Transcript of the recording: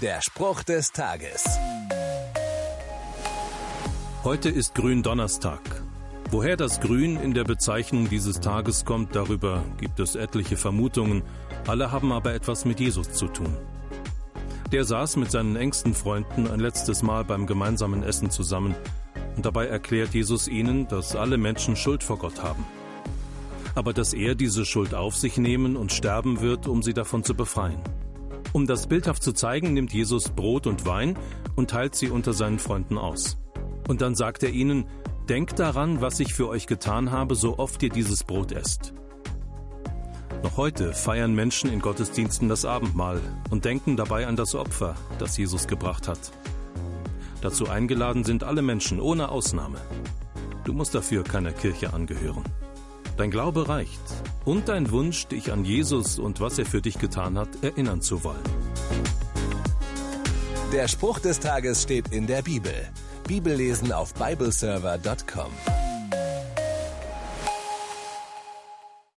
Der Spruch des Tages. Heute ist Gründonnerstag. Woher das Grün in der Bezeichnung dieses Tages kommt, darüber gibt es etliche Vermutungen. Alle haben aber etwas mit Jesus zu tun. Der saß mit seinen engsten Freunden ein letztes Mal beim gemeinsamen Essen zusammen und dabei erklärt Jesus ihnen, dass alle Menschen Schuld vor Gott haben. Aber dass er diese Schuld auf sich nehmen und sterben wird, um sie davon zu befreien. Um das bildhaft zu zeigen, nimmt Jesus Brot und Wein und teilt sie unter seinen Freunden aus. Und dann sagt er ihnen, Denkt daran, was ich für euch getan habe, so oft ihr dieses Brot esst. Noch heute feiern Menschen in Gottesdiensten das Abendmahl und denken dabei an das Opfer, das Jesus gebracht hat. Dazu eingeladen sind alle Menschen ohne Ausnahme. Du musst dafür keiner Kirche angehören. Dein Glaube reicht und dein Wunsch, dich an Jesus und was er für dich getan hat, erinnern zu wollen. Der Spruch des Tages steht in der Bibel. Bibellesen auf bibleserver.com.